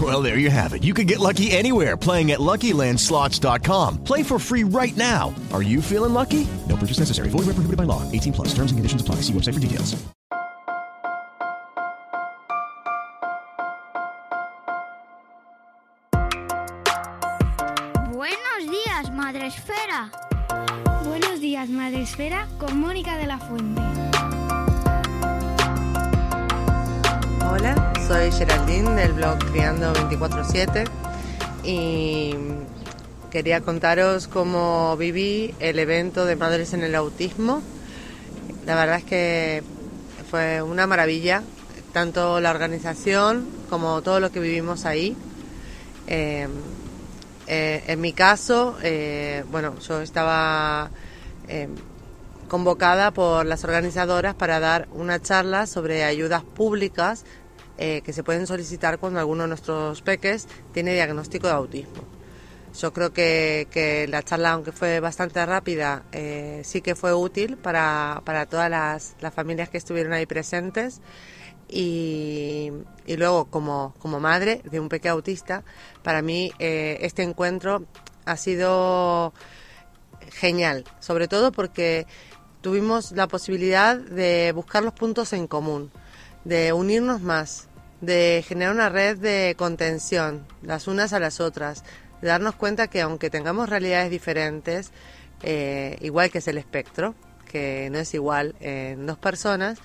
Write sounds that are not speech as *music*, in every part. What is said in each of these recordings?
Well, there you have it. You can get lucky anywhere playing at LuckyLandSlots.com. Play for free right now. Are you feeling lucky? No purchase necessary. Void where prohibited by law. 18 plus. Terms and conditions apply. See website for details. Buenos días, Madre Esfera. Buenos días, Madre Esfera, con Mónica de la Fuente. Hola, soy Geraldine del blog Criando 24-7 y quería contaros cómo viví el evento de Madres en el Autismo. La verdad es que fue una maravilla, tanto la organización como todo lo que vivimos ahí. Eh, eh, en mi caso, eh, bueno, yo estaba eh, convocada por las organizadoras para dar una charla sobre ayudas públicas eh, que se pueden solicitar cuando alguno de nuestros peques tiene diagnóstico de autismo. Yo creo que, la charla, aunque fue bastante rápida, eh, sí que fue útil para, para todas las, familias que estuvieron ahí presentes. Y, luego, como, como madre de un pequeño autista, para mí eh, este encuentro ha sido genial, sobre todo porque tuvimos la posibilidad de buscar los puntos en común, de unirnos más, de generar una red de contención, las unas a las otras, de darnos cuenta que aunque tengamos realidades diferentes, eh, igual que es el espectro, que no es igual en dos personas,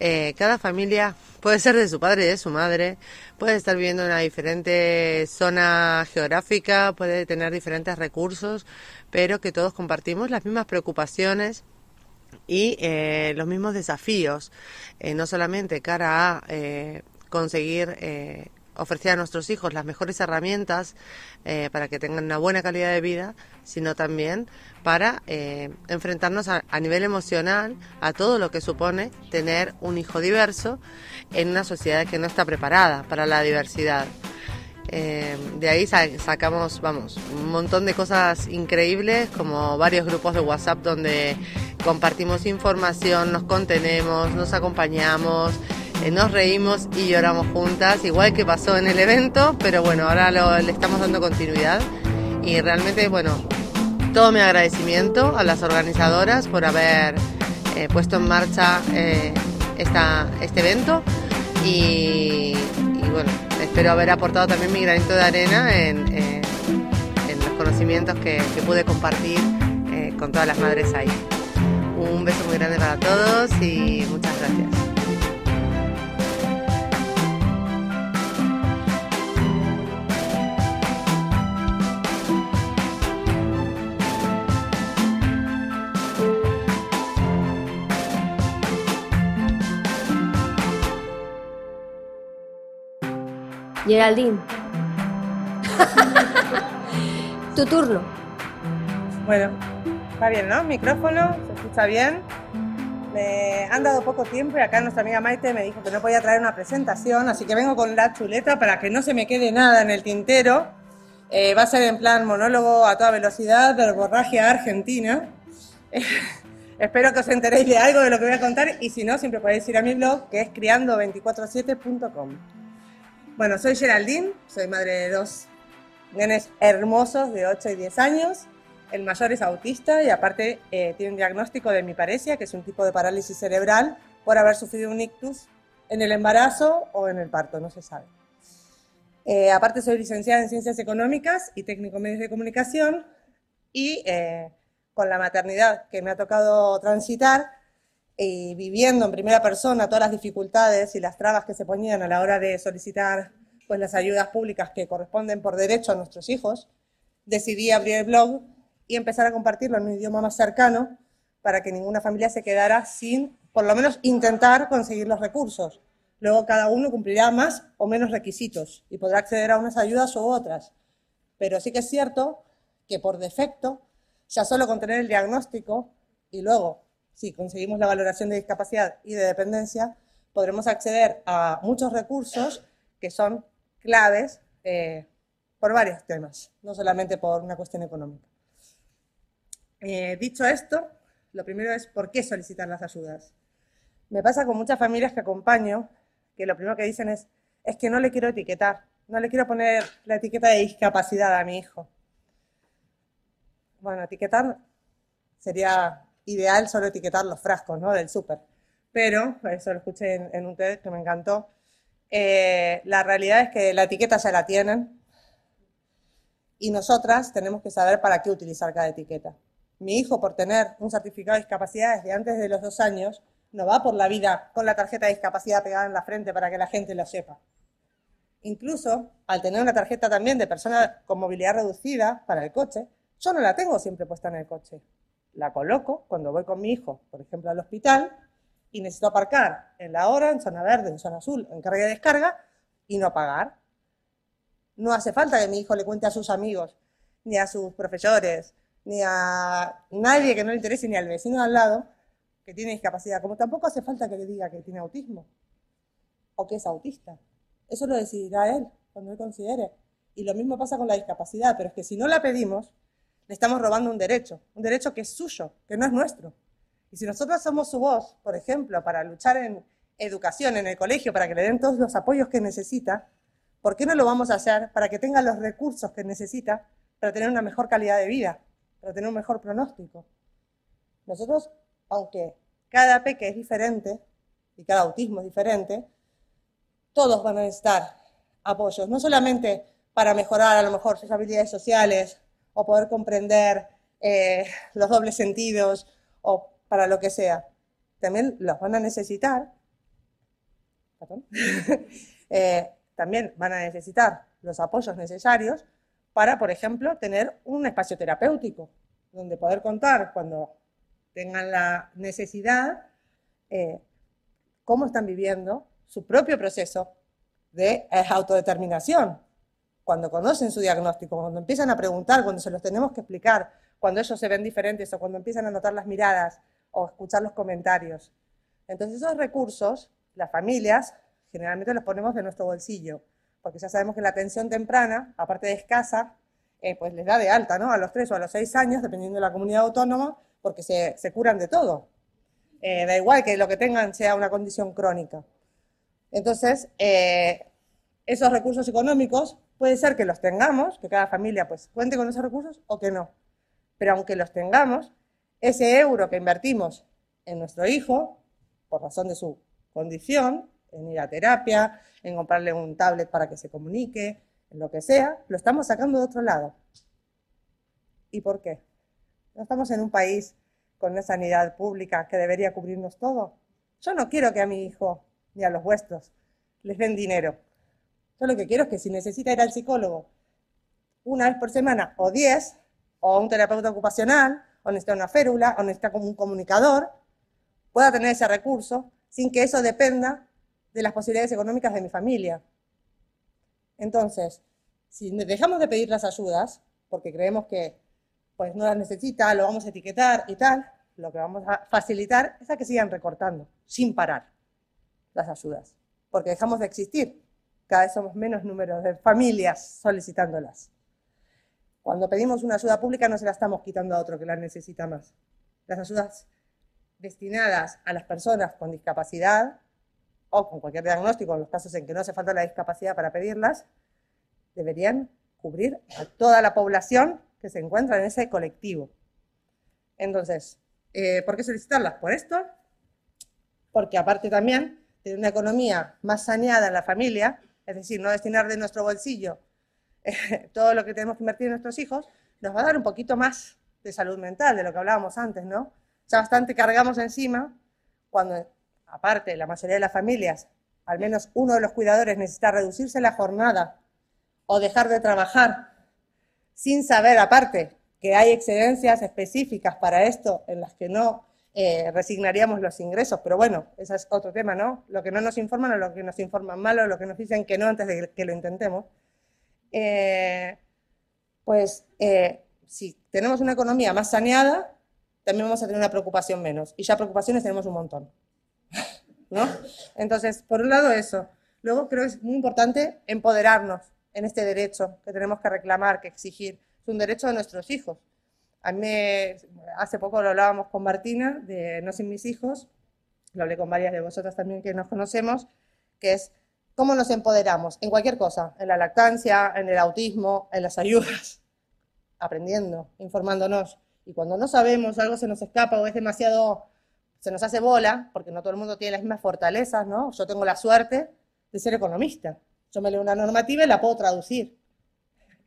eh, cada familia puede ser de su padre y de su madre, puede estar viviendo en una diferente zona geográfica, puede tener diferentes recursos, pero que todos compartimos las mismas preocupaciones y eh, los mismos desafíos, no solamente cara a conseguir eh, ofrecer a nuestros hijos las mejores herramientas eh, para que tengan una buena calidad de vida, sino también para eh, enfrentarnos a, nivel emocional a todo lo que supone tener un hijo diverso en una sociedad que no está preparada para la diversidad. De ahí sa- sacamos, vamos, un montón de cosas increíbles, como varios grupos de WhatsApp donde compartimos información, nos contenemos, nos acompañamos, nos reímos y lloramos juntas, igual que pasó en el evento, pero bueno, ahora le estamos dando continuidad y realmente, bueno, todo mi agradecimiento a las organizadoras por haber eh, puesto en marcha eh, esta, este evento y, bueno, espero haber aportado también mi granito de arena en, eh, en los conocimientos que, pude compartir eh, con todas las madres ahí. Un beso muy grande para todos y muchas gracias. Geraldine. *laughs* tu turno. Bueno, está bien, ¿no? Micrófono, se escucha bien. Me han dado poco tiempo y acá nuestra amiga Maite me dijo que no podía traer una presentación, así que vengo con la chuleta para que no se me quede nada en el tintero. Eh, va a ser en plan monólogo a toda velocidad, verborragia argentina. *laughs* Espero que os enteréis de algo de lo que voy a contar y si no, siempre podéis ir a mi blog que es criando247.com. Bueno, soy Geraldine, soy madre de dos nenes hermosos de 8 y 10 años. El mayor es autista y aparte eh, tiene un diagnóstico de hemiparesia, que es un tipo de parálisis cerebral por haber sufrido un ictus en el embarazo o en el parto, no se sabe. Eh, aparte soy licenciada en Ciencias Económicas y Técnico Medios de Comunicación y eh, con la maternidad que me ha tocado transitar, y viviendo en primera persona todas las dificultades y las trabas que se ponían a la hora de solicitar pues, las ayudas públicas que corresponden por derecho a nuestros hijos, decidí abrir el blog y empezar a compartirlo en un idioma más cercano para que ninguna familia se quedara sin, por lo menos, intentar conseguir los recursos. Luego cada uno cumplirá más o menos requisitos y podrá acceder a unas ayudas u otras. Pero sí que es cierto que por defecto, ya solo con tener el diagnóstico y luego, si conseguimos la valoración de discapacidad y de dependencia, podremos acceder a muchos recursos que son claves eh, por varios temas, no solamente por una cuestión económica. Eh, dicho esto, lo primero es por qué solicitar las ayudas. Me pasa con muchas familias que acompaño que lo primero que dicen es, es que no le quiero etiquetar, no le quiero poner la etiqueta de discapacidad a mi hijo. Bueno, etiquetar sería ideal solo etiquetar los frascos ¿no? del súper, pero, eso lo escuché en, un TED que me encantó, eh, la realidad es que la etiqueta ya la tienen y nosotras tenemos que saber para qué utilizar cada etiqueta. Mi hijo, por tener un certificado de discapacidad desde antes de los dos años, no va por la vida con la tarjeta de discapacidad pegada en la frente para que la gente lo sepa. Incluso, al tener una tarjeta también de persona con movilidad reducida para el coche, yo no la tengo siempre puesta en el coche. La coloco cuando voy con mi hijo, por ejemplo, al hospital, y necesito aparcar en la hora, en zona verde, en zona azul, en carga y descarga, y no pagar. No hace falta que mi hijo le cuente a sus amigos, ni a sus profesores, ni a nadie que no le interese, ni al vecino al lado que tiene discapacidad, como tampoco hace falta que le diga que tiene autismo o que es autista. Eso lo decidirá él cuando él considere. Y lo mismo pasa con la discapacidad, pero es que si no la pedimos, estamos robando un derecho, un derecho que es suyo, que no es nuestro. Y si nosotros somos su voz, por ejemplo, para luchar en educación, en el colegio, para que le den todos los apoyos que necesita, ¿por qué no lo vamos a hacer para que tenga los recursos que necesita para tener una mejor calidad de vida? para tener un mejor pronóstico. Nosotros, aunque cada peque es diferente y cada autismo es diferente, todos van a necesitar apoyos, no solamente para mejorar a lo mejor sus habilidades sociales o poder comprender eh, los dobles sentidos o para lo que sea. También los van a necesitar, *laughs* eh, también van a necesitar los apoyos necesarios para, por ejemplo, tener un espacio terapéutico, donde poder contar cuando tengan la necesidad eh, cómo están viviendo su propio proceso de autodeterminación. Cuando conocen su diagnóstico, cuando empiezan a preguntar, cuando se los tenemos que explicar, cuando ellos se ven diferentes o cuando empiezan a notar las miradas o escuchar los comentarios. Entonces esos recursos, las familias, generalmente los ponemos de nuestro bolsillo porque ya sabemos que la atención temprana, aparte de escasa, eh, pues les da de alta, ¿no? A los tres o a los seis años, dependiendo de la comunidad autónoma, porque se, curan de todo. Eh, da igual que lo que tengan sea una condición crónica. Entonces, eh, esos recursos económicos puede ser que los tengamos, que cada familia pues cuente con esos recursos o que no. Pero aunque los tengamos, ese euro que invertimos en nuestro hijo, por razón de su condición, en ir a terapia, en comprarle un tablet para que se comunique, en lo que sea, lo estamos sacando de otro lado. ¿Y por qué? No estamos en un país con una sanidad pública que debería cubrirnos todo. Yo no quiero que a mi hijo ni a los vuestros les den dinero. Yo lo que quiero es que si necesita ir al psicólogo una vez por semana o diez, o a un terapeuta ocupacional, o necesita una férula, o necesita como un comunicador, pueda tener ese recurso sin que eso dependa de las posibilidades económicas de mi familia. Entonces, si dejamos de pedir las ayudas, porque creemos que pues, no las necesita, lo vamos a etiquetar y tal, lo que vamos a facilitar es a que sigan recortando, sin parar, las ayudas, porque dejamos de existir. Cada vez somos menos números de familias solicitándolas. Cuando pedimos una ayuda pública no se la estamos quitando a otro que la necesita más. Las ayudas destinadas a las personas con discapacidad o con cualquier diagnóstico, en los casos en que no hace falta la discapacidad para pedirlas, deberían cubrir a toda la población que se encuentra en ese colectivo. Entonces, eh, ¿por qué solicitarlas? Por esto, porque aparte también de una economía más saneada en la familia, es decir, no destinar de nuestro bolsillo eh, todo lo que tenemos que invertir en nuestros hijos, nos va a dar un poquito más de salud mental, de lo que hablábamos antes, ¿no? Ya bastante cargamos encima cuando, aparte, la mayoría de las familias, al menos uno de los cuidadores necesita reducirse la jornada o dejar de trabajar sin saber, aparte, que hay excedencias específicas para esto en las que no eh, resignaríamos los ingresos, pero bueno, ese es otro tema, ¿no? Lo que no nos informan o lo que nos informan mal o lo que nos dicen que no antes de que lo intentemos. Eh, pues eh, si tenemos una economía más saneada, también vamos a tener una preocupación menos. Y ya preocupaciones tenemos un montón. *laughs* ¿No? Entonces, por un lado eso. Luego creo que es muy importante empoderarnos en este derecho que tenemos que reclamar, que exigir. Es un derecho de nuestros hijos. A mí, hace poco lo hablábamos con Martina, de No sin mis hijos, lo hablé con varias de vosotras también que nos conocemos, que es cómo nos empoderamos en cualquier cosa, en la lactancia, en el autismo, en las ayudas, *laughs* aprendiendo, informándonos. Y cuando no sabemos, algo se nos escapa o es demasiado, se nos hace bola, porque no todo el mundo tiene las mismas fortalezas, ¿no? Yo tengo la suerte de ser economista. Yo me leo una normativa y la puedo traducir,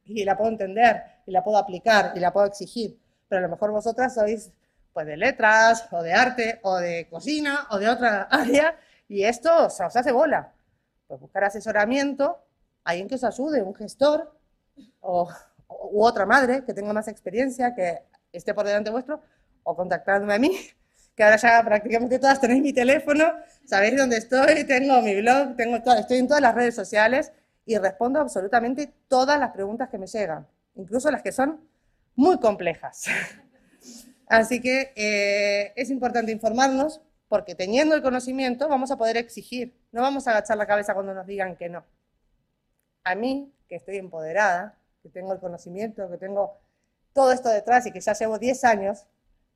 y la puedo entender, y la puedo aplicar, y la puedo exigir. Pero a lo mejor vosotras sois pues de letras, o de arte, o de cocina, o de otra *laughs* área, y esto se os hace bola. Pues buscar asesoramiento, alguien que os ayude, un gestor, o, u otra madre que tenga más experiencia, que esté por delante vuestro, o contactadme a mí, que ahora ya prácticamente todas tenéis mi teléfono, sabéis dónde estoy, tengo mi blog, tengo estoy en todas las redes sociales y respondo absolutamente todas las preguntas que me llegan, incluso las que son muy complejas. Así que eh, es importante informarnos porque teniendo el conocimiento vamos a poder exigir, no vamos a agachar la cabeza cuando nos digan que no. A mí, que estoy empoderada, que tengo el conocimiento, que tengo todo esto detrás y que ya llevo 10 años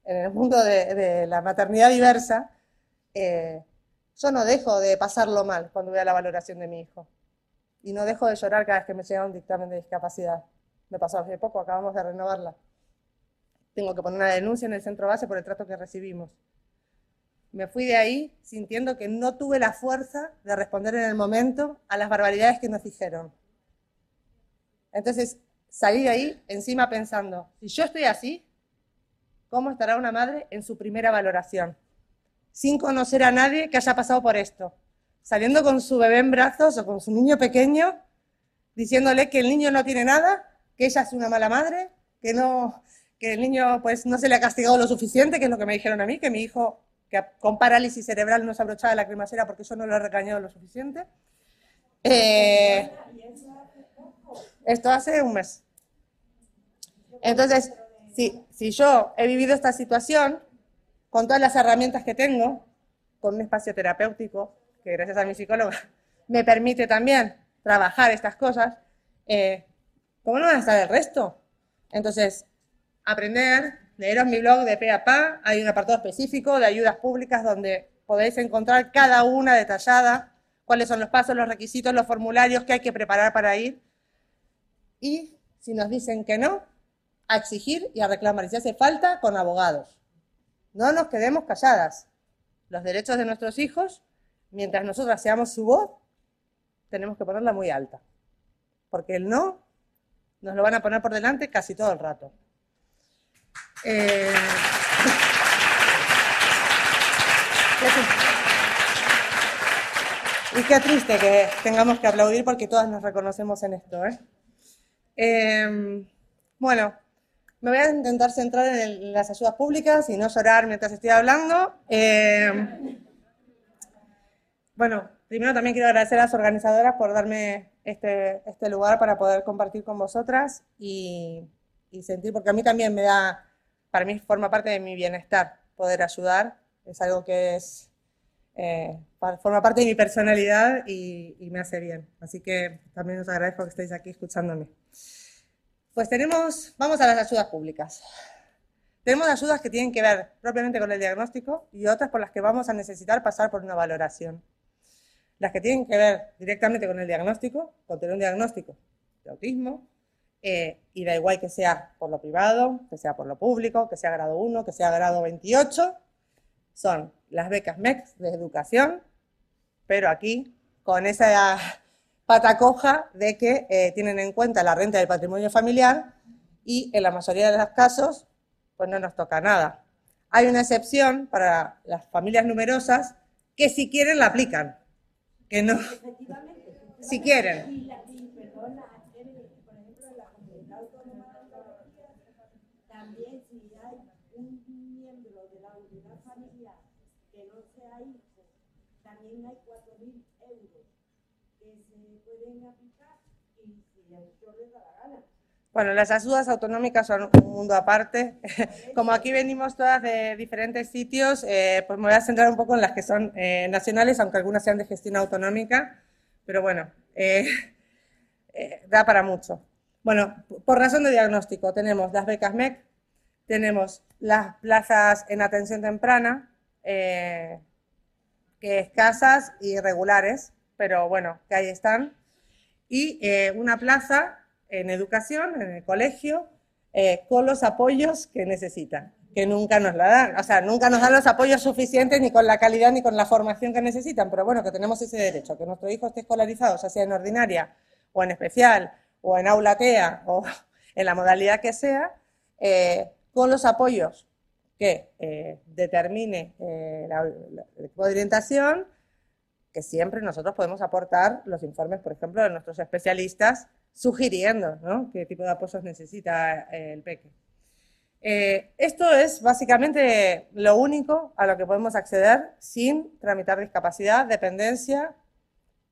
en el mundo de, la maternidad diversa, eh, yo no dejo de pasarlo mal cuando veo la valoración de mi hijo. Y no dejo de llorar cada vez que me llega un dictamen de discapacidad. Me pasó hace poco, acabamos de renovarla. Tengo que poner una denuncia en el centro base por el trato que recibimos. Me fui de ahí sintiendo que no tuve la fuerza de responder en el momento a las barbaridades que nos dijeron. Entonces salí de ahí encima pensando, si yo estoy así, ¿cómo estará una madre en su primera valoración? Sin conocer a nadie que haya pasado por esto. Saliendo con su bebé en brazos o con su niño pequeño, diciéndole que el niño no tiene nada, que ella es una mala madre, que no que el niño pues no se le ha castigado lo suficiente, que es lo que me dijeron a mí, que mi hijo que con parálisis cerebral no se abrochaba la cremacera porque yo no lo he recañado lo suficiente. Eh, esto hace un mes. Entonces, si, si yo he vivido esta situación con todas las herramientas que tengo, con un espacio terapéutico, que gracias a mi psicóloga *laughs* me permite también trabajar estas cosas, eh, ¿cómo no van a estar el resto? Entonces, aprender, leeros mi blog de pe hay un apartado específico de ayudas públicas donde podéis encontrar cada una detallada, cuáles son los pasos, los requisitos, los formularios que hay que preparar para ir. Y si nos dicen que no, a exigir y a reclamar. Si hace falta, con abogados. No nos quedemos calladas. Los derechos de nuestros hijos, mientras nosotras seamos su voz, tenemos que ponerla muy alta. Porque el no nos lo van a poner por delante casi todo el rato. Eh, y qué triste que tengamos que aplaudir porque todas nos reconocemos en esto. ¿eh? Em, bueno, me voy a intentar centrar en, las ayudas públicas y no llorar mientras estoy hablando. Em, bueno, primero también quiero agradecer a las organizadoras por darme este, este lugar para poder compartir con vosotras y, y sentir, porque a mí también me da para mí forma parte de mi bienestar poder ayudar. Es algo que es, eh, forma parte de mi personalidad y, me hace bien. Así que también os agradezco que estéis aquí escuchándome. Pues tenemos, vamos a las ayudas públicas. Tenemos ayudas que tienen que ver propiamente con el diagnóstico y otras por las que vamos a necesitar pasar por una valoración. Las que tienen que ver directamente con el diagnóstico, con tener un diagnóstico de autismo, eh, y da igual que sea por lo privado, que sea por lo público, que sea grado 1, que sea grado 28, son las becas MEX de educación, pero aquí con esa pata coja de que eh, tienen en cuenta la renta del patrimonio familiar y en la mayoría de los casos pues no nos toca nada. Hay una excepción para las familias numerosas que si quieren la aplican, que no, si quieren. También hay un miembro de la unidad familiar que no sea hijo, también hay 4.000 euros que se pueden aplicar y si el doctor les da. Bueno, las ayudas autonómicas son un mundo aparte. *laughs* Como aquí venimos todas de diferentes sitios, eh, pues me voy a centrar un poco en las que son eh, nacionales, aunque algunas sean de gestión autonómica, pero bueno, eh, *laughs* eh, da para mucho. Bueno, por razón de diagnóstico, tenemos las becas MEC, tenemos las plazas en atención temprana, eh, que escasas y regulares, pero bueno, que ahí están, y eh, una plaza en educación, en el colegio, eh, con los apoyos que necesitan, que nunca nos la dan. O sea, nunca nos dan los apoyos suficientes ni con la calidad ni con la formación que necesitan, pero bueno, que tenemos ese derecho, que nuestro hijo esté escolarizado, sea en ordinaria o en especial, o en aula TEA, o *laughs* en la modalidad que sea, eh, con los apoyos que eh, determine la, la- de orientación, que siempre nosotros podemos aportar los informes, por ejemplo, de nuestros especialistas, sugiriendo ¿no? qué tipo de apoyos necesita eh, el peque. Eh, esto es básicamente lo único a lo que podemos acceder sin tramitar discapacidad, dependencia.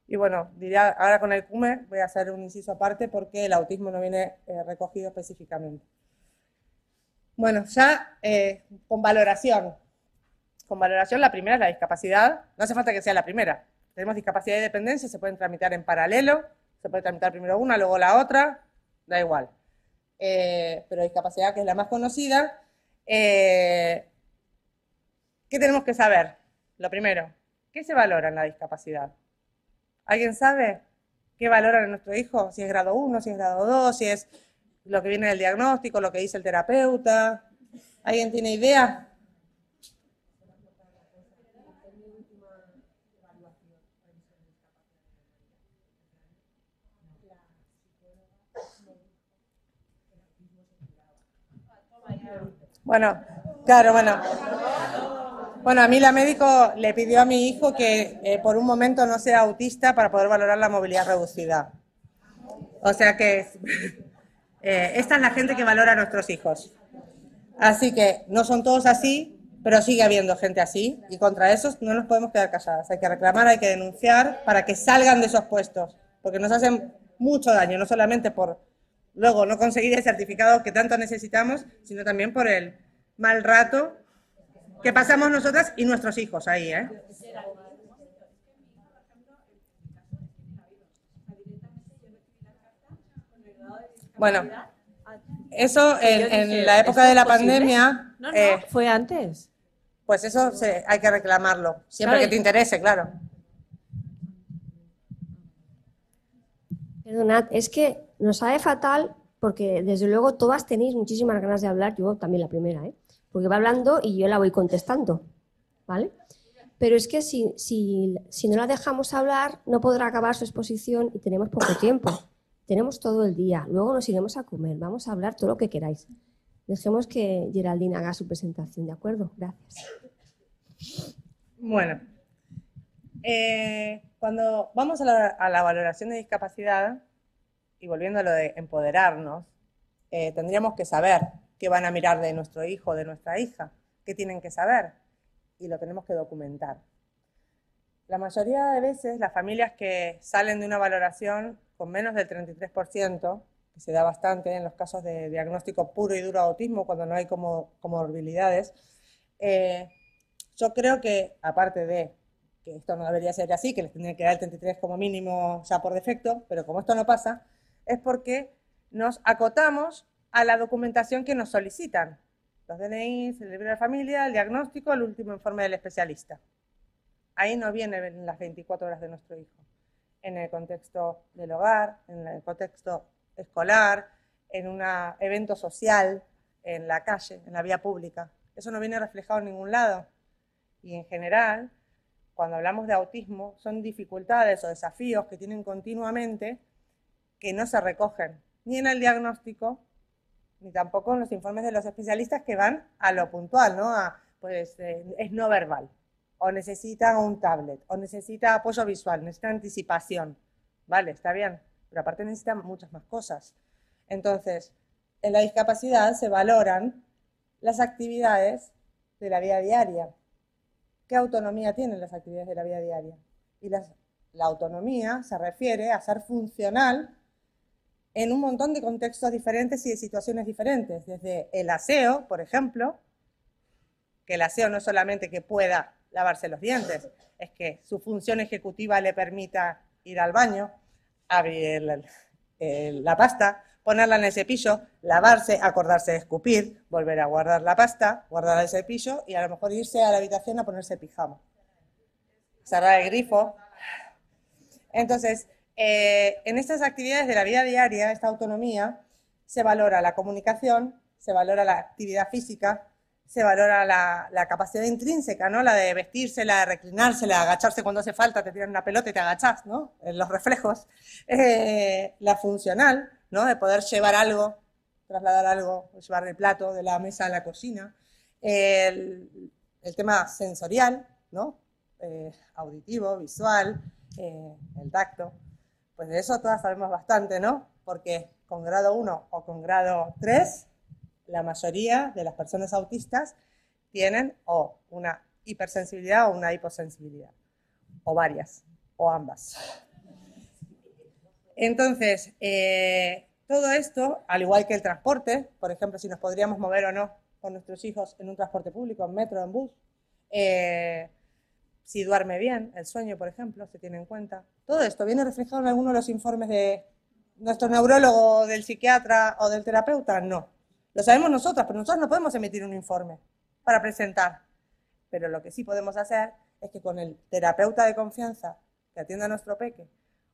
Y bueno, diría, ahora con el CUME voy a hacer un inciso aparte porque el autismo no viene eh, recogido específicamente. Bueno, ya con valoración. Con valoración, la primera es la discapacidad. No hace falta que sea la primera. Tenemos discapacidad y dependencia, se pueden tramitar en paralelo. Se puede tramitar primero una, luego la otra. Da igual. Eh, pero discapacidad, que es la más conocida. eh, ¿Qué tenemos que saber? Lo primero, ¿qué se valora en la discapacidad? ¿Alguien sabe qué valoran en nuestro hijo? Si es grado 1, si es grado 2, si es lo que viene del diagnóstico, lo que dice el terapeuta. ¿Alguien tiene idea? Bueno, claro, bueno. Bueno, a mí la médico le pidió a mi hijo que eh, por un momento no sea autista para poder valorar la movilidad reducida. O sea que *laughs* eh, esta es la gente que valora a nuestros hijos. Así que no son todos así, pero sigue habiendo gente así y contra esos no nos podemos quedar calladas. Hay que reclamar, hay que denunciar para que salgan de esos puestos, porque nos hacen mucho daño, no solamente por luego no conseguir el certificado que tanto necesitamos, sino también por el mal rato que pasamos nosotras y nuestros hijos ahí, ¿eh? Bueno, eso en, en la época de la pandemia, No, no, eh, fue antes. pues eso se- hay que reclamarlo, siempre Claro, que te interese, claro. Perdonad, es que nos sabe fatal porque desde luego todas tenéis muchísimas ganas de hablar, yo también la primera, ¿eh? porque va hablando y yo la voy contestando, ¿vale? Pero es que si, si, si no la dejamos hablar, no podrá acabar su exposición y tenemos poco tiempo. Tenemos todo el día, luego nos iremos a comer, vamos a hablar todo lo que queráis. Dejemos que Geraldine haga su presentación, ¿de acuerdo? Gracias. Bueno, eh, cuando vamos a la, a la valoración de discapacidad, y volviendo a lo de empoderarnos, eh, tendríamos que saber qué van a mirar de nuestro hijo de nuestra hija, qué tienen que saber, y lo tenemos que documentar. La mayoría de veces las familias que salen de una valoración con menos del 33%, que se da bastante en los casos de diagnóstico puro y duro de autismo, cuando no hay como, comorbilidades, eh, yo creo que, aparte de que esto no debería ser así, que les tendría que dar el 33 como mínimo ya por defecto, pero como esto no pasa, es porque nos acotamos a la documentación que nos solicitan. Los DNIs, el libro de familia, el diagnóstico, el último informe del especialista. Ahí no vienen las 24 horas de nuestro hijo. En el contexto del hogar, en el contexto escolar, en un evento social, en la calle, en la vía pública. Eso no viene reflejado en ningún lado. Y en general, cuando hablamos de autismo, son dificultades o desafíos que tienen continuamente que no se recogen ni en el diagnóstico, ni tampoco en los informes de los especialistas que van a lo puntual, ¿no? A pues eh, es no verbal, o necesita un tablet, o necesita apoyo visual, necesita anticipación. Vale, está bien, pero aparte necesita muchas más cosas. Entonces, en la discapacidad se valoran las actividades de la vida diaria. ¿Qué autonomía tienen las actividades de la vida diaria? Y las- la autonomía se refiere a ser funcional en un montón de contextos diferentes y de situaciones diferentes. Desde el aseo, por ejemplo, que el aseo no es solamente que pueda lavarse los dientes, es que su función ejecutiva le permita ir al baño, abrir la pasta, ponerla en el cepillo, lavarse, acordarse de escupir, volver a guardar la pasta, guardar el cepillo y a lo mejor irse a la habitación a ponerse pijama. Cerrar el grifo. Entonces, eh, en estas actividades de la vida diaria, esta autonomía, se valora la comunicación, se valora la actividad física, se valora la, capacidad intrínseca, ¿no? La de vestirse, la de reclinarse, la de agacharse cuando hace falta, te tiran una pelota y te agachás, ¿no? Los reflejos. Eh, la funcional, ¿no? De poder llevar algo, trasladar algo, llevar el plato de la mesa a la cocina. El, tema sensorial, ¿no? Eh, auditivo, visual, el tacto. Pues de eso todas sabemos bastante, ¿no? Porque con grado 1 o con grado 3 la mayoría de las personas autistas tienen o una hipersensibilidad o una hiposensibilidad, o varias, o ambas. Entonces, eh, todo esto, al igual que el transporte, por ejemplo, si nos podríamos mover o no con nuestros hijos en un transporte público, en metro, en bus, eh, si duerme bien, el sueño, por ejemplo, se tiene en cuenta. Todo esto viene reflejado en alguno de los informes de nuestro neurólogo, del psiquiatra o del terapeuta, no. Lo sabemos nosotros, pero nosotros no podemos emitir un informe para presentar. Pero lo que sí podemos hacer es que con el terapeuta de confianza que atienda a nuestro peque,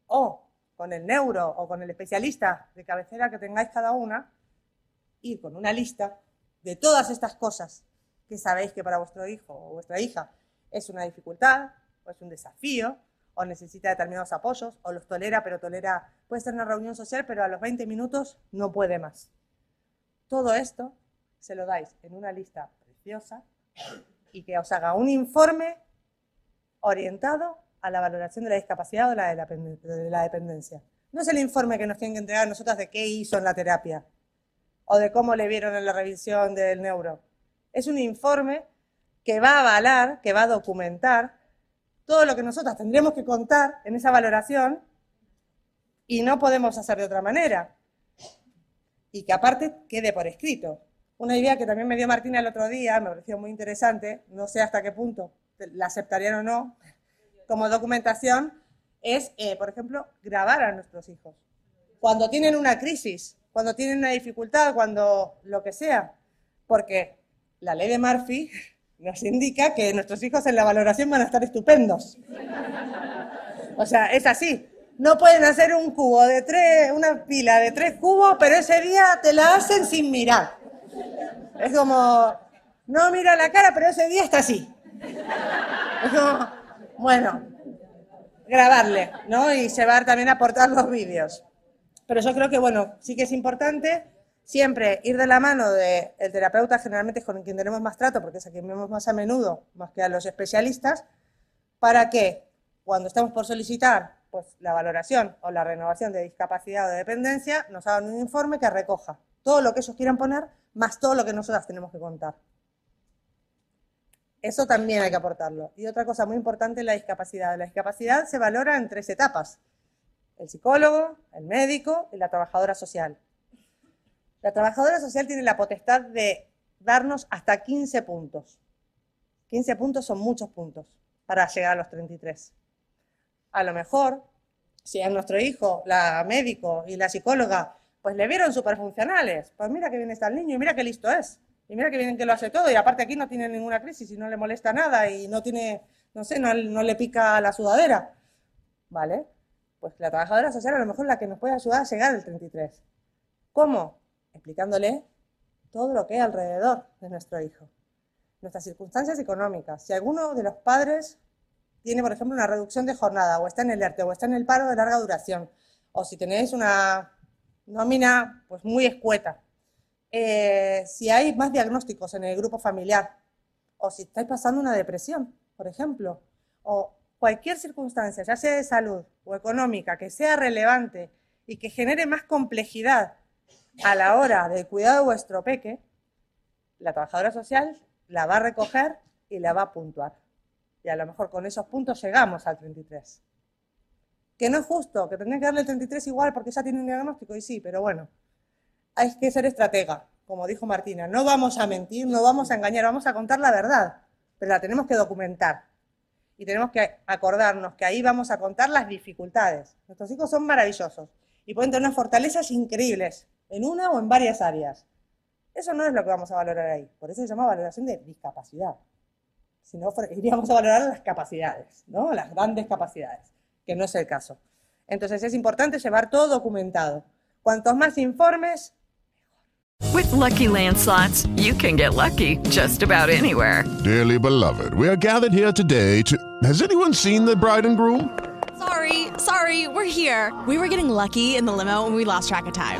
o con el neuro o con el especialista de cabecera que tengáis cada una, ir con una lista de todas estas cosas que sabéis que para vuestro hijo o vuestra hija es una dificultad, o es un desafío, o necesita determinados apoyos, o los tolera, pero tolera, puede ser una reunión social, pero a los 20 minutos no puede más. Todo esto se lo dais en una lista preciosa y que os haga un informe orientado a la valoración de la discapacidad o la de la, pende- de la dependencia. No es el informe que nos tienen que entregar nosotras de qué hizo en la terapia o de cómo le vieron en la revisión del neuro. Es un informe que va a avalar, que va a documentar todo lo que nosotras tendríamos que contar en esa valoración y no podemos hacer de otra manera. Y que aparte quede por escrito. Una idea que también me dio Martina el otro día, me pareció muy interesante, no sé hasta qué punto la aceptarían o no, como documentación, es, eh, por ejemplo, grabar a nuestros hijos. Cuando tienen una crisis, cuando tienen una dificultad, cuando lo que sea. Porque la ley de Murphy nos indica que nuestros hijos en la valoración van a estar estupendos. O sea, es así. No pueden hacer un cubo de tres, una pila de tres cubos, pero ese día te la hacen sin mirar. Es como, no mira la cara, pero ese día está así. Es como, bueno, grabarle, ¿no? Y llevar también a aportar los vídeos. Pero yo creo que, bueno, sí que es importante siempre ir de la mano del terapeuta, generalmente es con quien tenemos más trato, porque es a quien vemos más a menudo, más que a los especialistas, para que cuando estamos por solicitar pues, la valoración o la renovación de discapacidad o de dependencia, nos hagan un informe que recoja todo lo que ellos quieran poner, más todo lo que nosotras tenemos que contar. Eso también hay que aportarlo. Y otra cosa muy importante, la discapacidad. La discapacidad se valora en tres etapas. El psicólogo, el médico y la trabajadora social. La trabajadora social tiene la potestad de darnos hasta 15 puntos. 15 puntos son muchos puntos para llegar a los 33. A lo mejor, si a nuestro hijo, la médico y la psicóloga, pues le vieron superfuncionales, pues mira que bien está el niño y mira qué listo es. Y mira que bien que lo hace todo y aparte aquí no tiene ninguna crisis y no le molesta nada y no tiene, no sé, no, le pica la sudadera. ¿Vale? Pues la trabajadora social a lo mejor es la que nos puede ayudar a llegar al 33. ¿Cómo? Explicándole todo lo que hay alrededor de nuestro hijo. Nuestras circunstancias económicas. Si alguno de los padres tiene, por ejemplo, una reducción de jornada, o está en el ERTE, o está en el paro de larga duración, o si tenéis una nómina pues muy escueta, eh, si hay más diagnósticos en el grupo familiar, o si estáis pasando una depresión, por ejemplo, o cualquier circunstancia, ya sea de salud o económica, que sea relevante y que genere más complejidad a la hora del cuidado de vuestro peque, la trabajadora social la va a recoger y la va a puntuar. Y a lo mejor con esos puntos llegamos al 33. Que no es justo, que tendría que darle el 33 igual porque ya tiene un diagnóstico, y sí, pero bueno, hay que ser estratega, como dijo Martina. No vamos a mentir, no vamos a engañar, vamos a contar la verdad, pero la tenemos que documentar. Y tenemos que acordarnos que ahí vamos a contar las dificultades. Nuestros hijos son maravillosos y pueden tener unas fortalezas increíbles en una o en varias áreas. Eso no es lo que vamos a valorar ahí. Por eso se llama valoración de discapacidad. Si no, iríamos a valorar las capacidades, ¿no? Las grandes capacidades, que no es el caso. Entonces es importante llevar todo documentado. Cuantos más informes, With lucky landslots, you can get lucky just about anywhere. Dearly beloved, we are gathered here today to. Has anyone seen the bride and groom? Sorry, sorry, we're here. We were getting lucky in the limo and we lost track of time.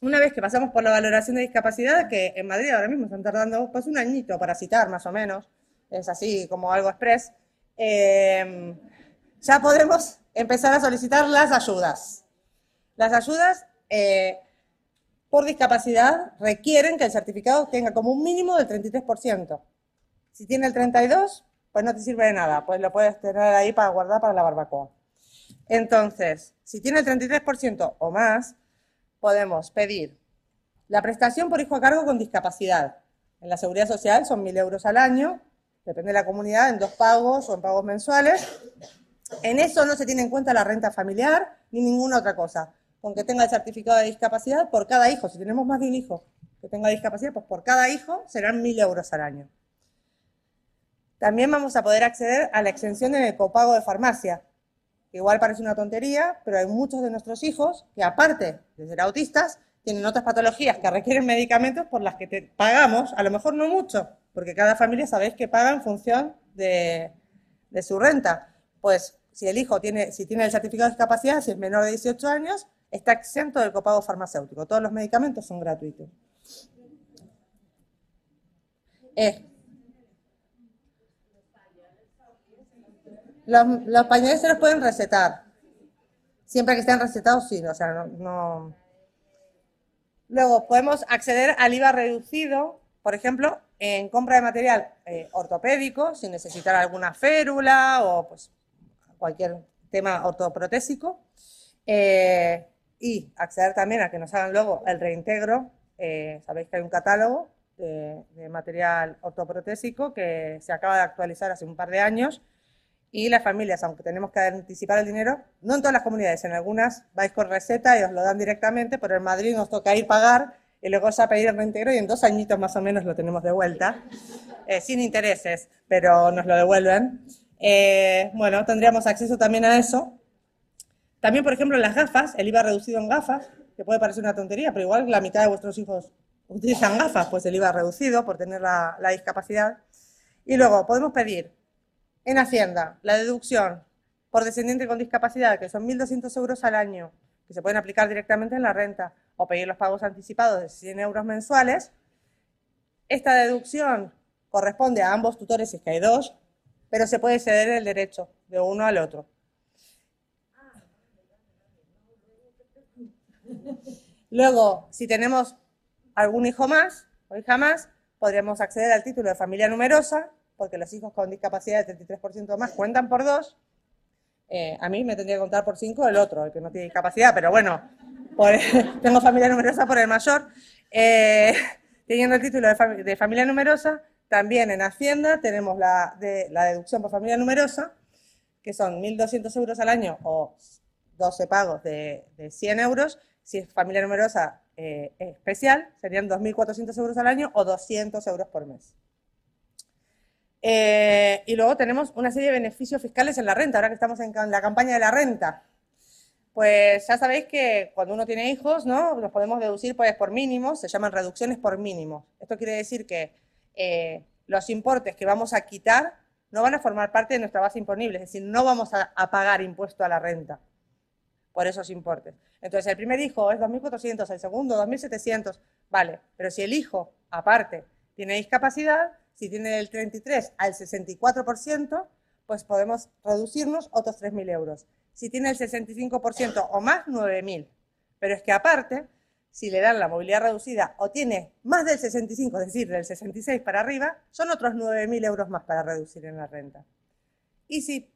una vez que pasamos por la valoración de discapacidad, que en Madrid ahora mismo están tardando pues un añito para citar más o menos, es así como algo express, eh, ya podemos empezar a solicitar las ayudas. Las ayudas eh, por discapacidad requieren que el certificado tenga como un mínimo del 33%. Si tiene el 32%, pues no te sirve de nada, pues lo puedes tener ahí para guardar para la barbacoa. Entonces, si tiene el 33% o más, podemos pedir la prestación por hijo a cargo con discapacidad. En la seguridad social son 1.000 euros al año, depende de la comunidad, en dos pagos o en pagos mensuales. En eso no se tiene en cuenta la renta familiar ni ninguna otra cosa. Con que tenga el certificado de discapacidad por cada hijo, si tenemos más de un hijo que tenga discapacidad, pues por cada hijo serán 1.000 euros al año. También vamos a poder acceder a la exención en el copago de farmacia. Igual parece una tontería, pero hay muchos de nuestros hijos que aparte de ser autistas, tienen otras patologías que requieren medicamentos por las que te pagamos, a lo mejor no mucho, porque cada familia sabéis que paga en función de, de su renta. Pues si el hijo tiene, si tiene el certificado de discapacidad, si es menor de 18 años, está exento del copago farmacéutico. Todos los medicamentos son gratuitos. Eh, los, pañales se los pueden recetar. Siempre que estén recetados, sí. O sea, no... Luego, podemos acceder al IVA reducido, por ejemplo, en compra de material eh, ortopédico, sin necesitar alguna férula o pues, cualquier tema ortoprotésico. Eh, y acceder también a que nos hagan luego el reintegro. Eh, sabéis que hay un catálogo de, de, material ortoprotésico que se acaba de actualizar hace un par de años y las familias, aunque tenemos que anticipar el dinero, no en todas las comunidades, en algunas vais con receta y os lo dan directamente, pero en Madrid nos toca ir pagar y luego ya pedir el reintegro y en dos añitos más o menos lo tenemos de vuelta, eh, sin intereses, pero nos lo devuelven. Eh, bueno, tendríamos acceso también a eso. También, por ejemplo, las gafas, el IVA reducido en gafas, que puede parecer una tontería, pero igual la mitad de vuestros hijos utilizan gafas, pues el IVA reducido por tener la, la discapacidad. Y luego podemos pedir en Hacienda la deducción por descendiente con discapacidad, que son 1.200 euros al año, que se pueden aplicar directamente en la renta, o pedir los pagos anticipados de 100 euros mensuales. Esta deducción corresponde a ambos tutores si es que hay dos, pero se puede ceder el derecho de uno al otro. Luego, si tenemos algún hijo más o hija más, podríamos acceder al título de familia numerosa, porque los hijos con discapacidad de 33% más cuentan por dos. Eh, a mí me tendría que contar por cinco el otro, el que no tiene discapacidad, pero bueno, *laughs* tengo familia numerosa por el mayor, eh, *laughs* teniendo el título de, fami- de familia numerosa, también en Hacienda tenemos la deducción por familia numerosa, que son 1.200 euros al año o 12 pagos de, de 100 euros. Si es familia numerosa eh, especial, serían 2.400 euros al año o 200 euros por mes. Eh, y luego tenemos una serie de beneficios fiscales en la renta, ahora que estamos en la campaña de la renta. Pues ya sabéis que cuando uno tiene hijos, ¿no? Los podemos deducir pues, por mínimos, se llaman reducciones por mínimos. Esto quiere decir que eh, los importes que vamos a quitar no van a formar parte de nuestra base imponible, es decir, no vamos a, a pagar impuesto a la renta por esos importes. Entonces, el primer hijo es 2.400, el segundo 2.700, vale, pero si el hijo, aparte, tiene discapacidad, si tiene del 33 al 64%, pues podemos reducirnos otros 3.000 euros. Si tiene el 65% o más, 9.000. Pero es que aparte, si le dan la movilidad reducida o tiene más del 65, es decir, del 66 para arriba, son otros 9.000 euros más para reducir en la renta. Y si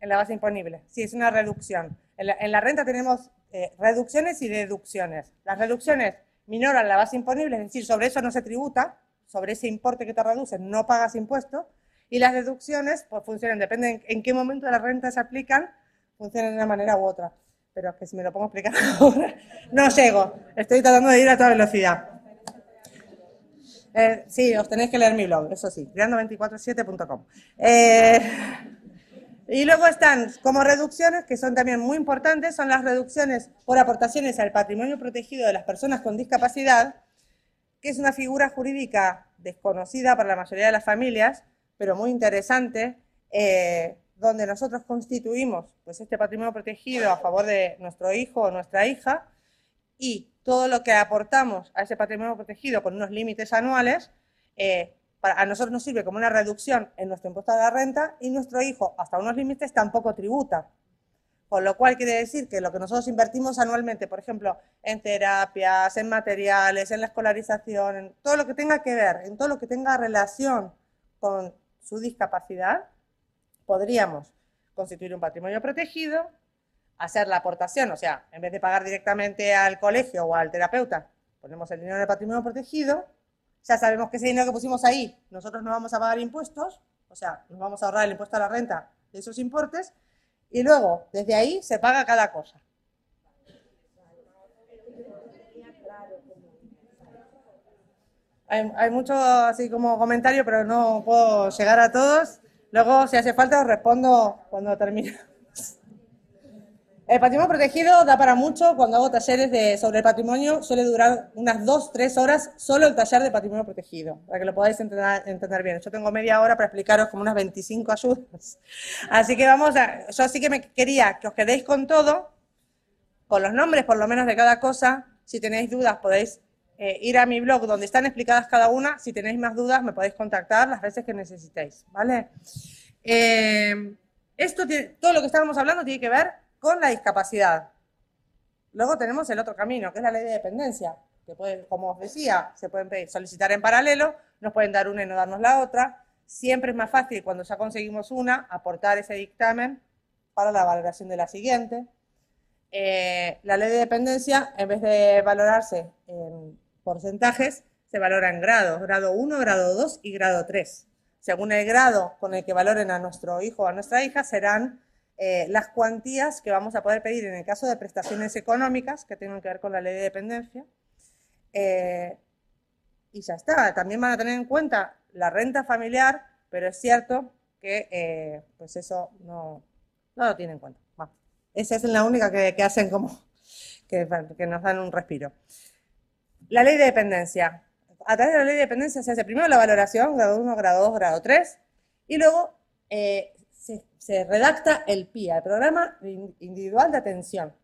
en la base imponible. Sí, es una reducción. En la, en la renta tenemos eh, reducciones y deducciones. Las reducciones minoran la base imponible, es decir, sobre eso no se tributa, sobre ese importe que te reducen no pagas impuestos. Y las deducciones, pues funcionan, depende en, en qué momento de la renta se aplican, funcionan de una manera u otra. Pero que si me lo pongo a explicar *laughs* ahora, no llego. Estoy tratando de ir a toda velocidad. Eh, sí, os tenéis que leer mi blog, eso sí, creando247.com. Eh, y luego están como reducciones, que son también muy importantes, son las reducciones por aportaciones al patrimonio protegido de las personas con discapacidad, que es una figura jurídica desconocida para la mayoría de las familias, pero muy interesante, eh, donde nosotros constituimos pues, este patrimonio protegido a favor de nuestro hijo o nuestra hija y todo lo que aportamos a ese patrimonio protegido con unos límites anuales, eh, para- a nosotros nos sirve como una reducción en nuestro impuesto a la renta y nuestro hijo, hasta unos límites, tampoco tributa. Con lo cual quiere decir que lo que nosotros invertimos anualmente, por ejemplo, en terapias, en materiales, en la escolarización, en todo lo que tenga que ver, en todo lo que tenga relación con su discapacidad, podríamos constituir un patrimonio protegido, hacer la aportación, o sea, en vez de pagar directamente al colegio o al terapeuta, ponemos el dinero en el patrimonio protegido, ya sabemos que ese dinero que pusimos ahí, nosotros no vamos a pagar impuestos, o sea, nos vamos a ahorrar el impuesto a la renta de esos importes, y luego, desde ahí, se paga cada cosa. Hay, hay mucho así como comentario, pero no puedo llegar a todos. Luego, si hace falta, os respondo cuando termine. El patrimonio protegido da para mucho. Cuando hago talleres de, sobre el patrimonio, suele durar unas dos, tres horas solo el taller de patrimonio protegido, para que lo podáis entender, entender bien. Yo tengo media hora para explicaros como unas 25 ayudas. Así que vamos a. Yo sí que me quería que os quedéis con todo, con los nombres por lo menos de cada cosa. Si tenéis dudas, podéis eh, ir a mi blog donde están explicadas cada una. Si tenéis más dudas, me podéis contactar las veces que necesitéis, ¿vale? Eh, esto tiene- todo lo que estábamos hablando tiene que ver con la discapacidad. Luego tenemos el otro camino, que es la ley de dependencia, que como os decía, se pueden solicitar en paralelo, nos pueden dar una y no darnos la otra. Siempre es más fácil cuando ya conseguimos una, aportar ese dictamen para la valoración de la siguiente. Eh, la ley de dependencia, en vez de valorarse en porcentajes, se valora en grados, grado 1, grado 2 y grado 3. Según el grado con el que valoren a nuestro hijo o a nuestra hija, serán eh, las cuantías que vamos a poder pedir en el caso de prestaciones económicas que tengan que ver con la ley de dependencia. Eh, y ya está. También van a tener en cuenta la renta familiar, pero es cierto que eh, pues eso no, no lo tienen en cuenta. Esa es la única que, que hacen como que, que nos dan un respiro. La ley de dependencia. A través de la ley de dependencia se hace primero la valoración, grado 1, grado 2, grado 3, y luego eh, se, redacta el PIA, el Programa In- Individual de Atención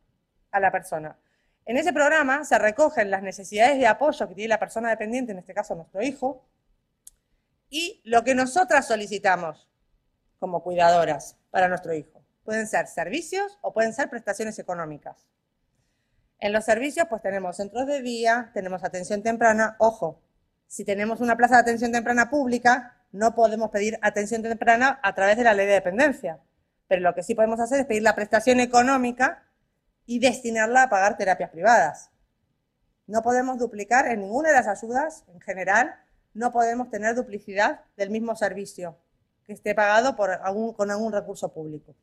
a la Persona. En ese programa se recogen las necesidades de apoyo que tiene la persona dependiente, en este caso nuestro hijo, y lo que nosotras solicitamos como cuidadoras para nuestro hijo. Pueden ser servicios o pueden ser prestaciones económicas. En los servicios, pues tenemos centros de día, tenemos atención temprana. Ojo, si tenemos una plaza de atención temprana pública, no podemos pedir atención temprana a través de la ley de dependencia. Pero lo que sí podemos hacer es pedir la prestación económica y destinarla a pagar terapias privadas. No podemos duplicar en ninguna de las ayudas, en general, no podemos tener duplicidad del mismo servicio que esté pagado con algún recurso público.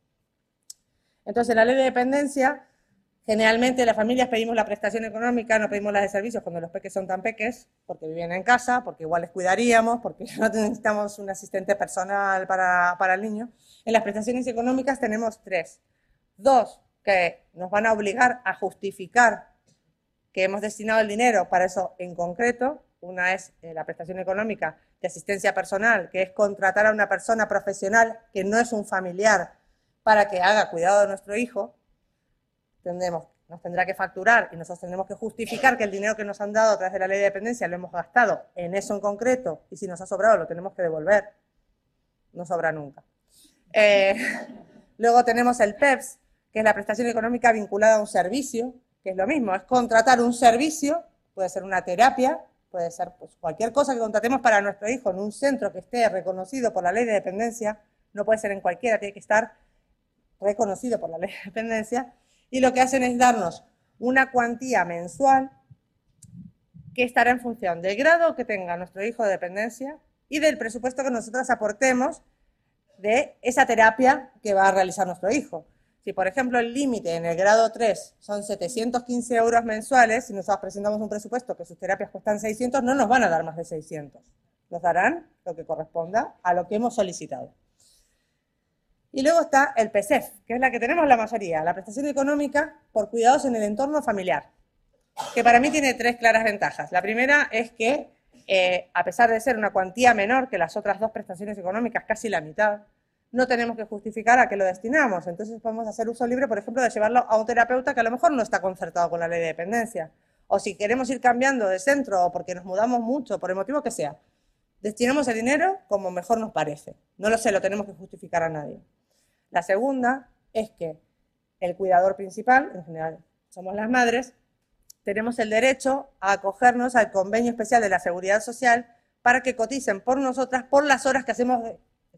Entonces, la ley de dependencia, generalmente las familias pedimos la prestación económica, no pedimos la de servicios cuando los peques son tan peques, porque viven en casa, porque igual les cuidaríamos, porque *laughs* no necesitamos un asistente personal para, para el niño. En las prestaciones económicas tenemos tres. Dos, que nos van a obligar a justificar que hemos destinado el dinero para eso en concreto. Una es eh, la prestación económica de asistencia personal, que es contratar a una persona profesional que no es un familiar para que haga cuidado de nuestro hijo. Nos tendrá que facturar y nosotros tendremos que justificar que el dinero que nos han dado a través de la ley de dependencia lo hemos gastado en eso en concreto y si nos ha sobrado lo tenemos que devolver. No sobra nunca. Eh, *laughs* luego tenemos el PEPS, que es la prestación económica vinculada a un servicio, que es lo mismo, es contratar un servicio, puede ser una terapia, puede ser pues, cualquier cosa que contratemos para nuestro hijo en un centro que esté reconocido por la ley de dependencia, no puede ser en cualquiera, tiene que estar reconocido por la ley de dependencia, y lo que hacen es darnos una cuantía mensual que estará en función del grado que tenga nuestro hijo de dependencia y del presupuesto que nosotros aportemos de esa terapia que va a realizar nuestro hijo. Si, por ejemplo, el límite en el grado 3 son 715 euros mensuales, si nosotros presentamos un presupuesto que sus terapias cuestan 600, no nos van a dar más de 600. Nos darán lo que corresponda a lo que hemos solicitado. Y luego está el PSEF, que es la que tenemos la mayoría, la prestación económica por cuidados en el entorno familiar, que para mí tiene tres claras ventajas. La primera es que, eh, a pesar de ser una cuantía menor que las otras dos prestaciones económicas, casi la mitad, no tenemos que justificar a qué lo destinamos. Entonces podemos hacer uso libre, por ejemplo, de llevarlo a un terapeuta que a lo mejor no está concertado con la ley de dependencia. O si queremos ir cambiando de centro o porque nos mudamos mucho, por el motivo que sea, destinamos el dinero como mejor nos parece. No lo sé, lo tenemos que justificar a nadie. La segunda es que el cuidador principal, en general somos las madres, tenemos el derecho a acogernos al convenio especial de la Seguridad Social para que coticen por nosotras por las horas que hacemos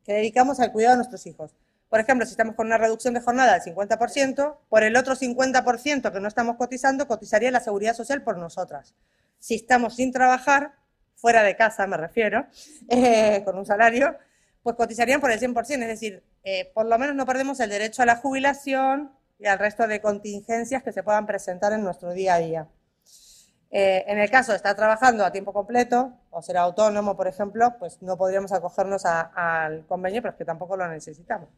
que dedicamos al cuidado de nuestros hijos. Por ejemplo, si estamos con una reducción de jornada del 50%, por el otro 50% que no estamos cotizando, cotizaría la seguridad social por nosotras. Si estamos sin trabajar, fuera de casa me refiero, *laughs* eh, con un salario, pues cotizarían por el 100%, es decir, eh, por lo menos no perdemos el derecho a la jubilación y al resto de contingencias que se puedan presentar en nuestro día a día. Eh, en el caso de estar trabajando a tiempo completo o ser autónomo, por ejemplo, pues no podríamos acogernos al convenio, pero es que tampoco lo necesitamos.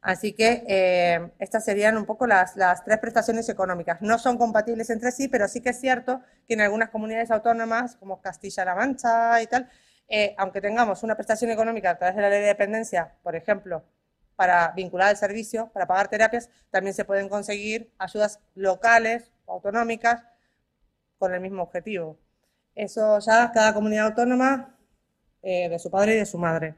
Así que eh, estas serían un poco las, tres prestaciones económicas. No son compatibles entre sí, pero sí que es cierto que en algunas comunidades autónomas, como Castilla-La Mancha y tal, eh, aunque tengamos una prestación económica a través de la ley de dependencia, por ejemplo, para vincular el servicio, para pagar terapias, también se pueden conseguir ayudas locales o autonómicas con el mismo objetivo. Eso ya cada comunidad autónoma eh, de su padre y de su madre.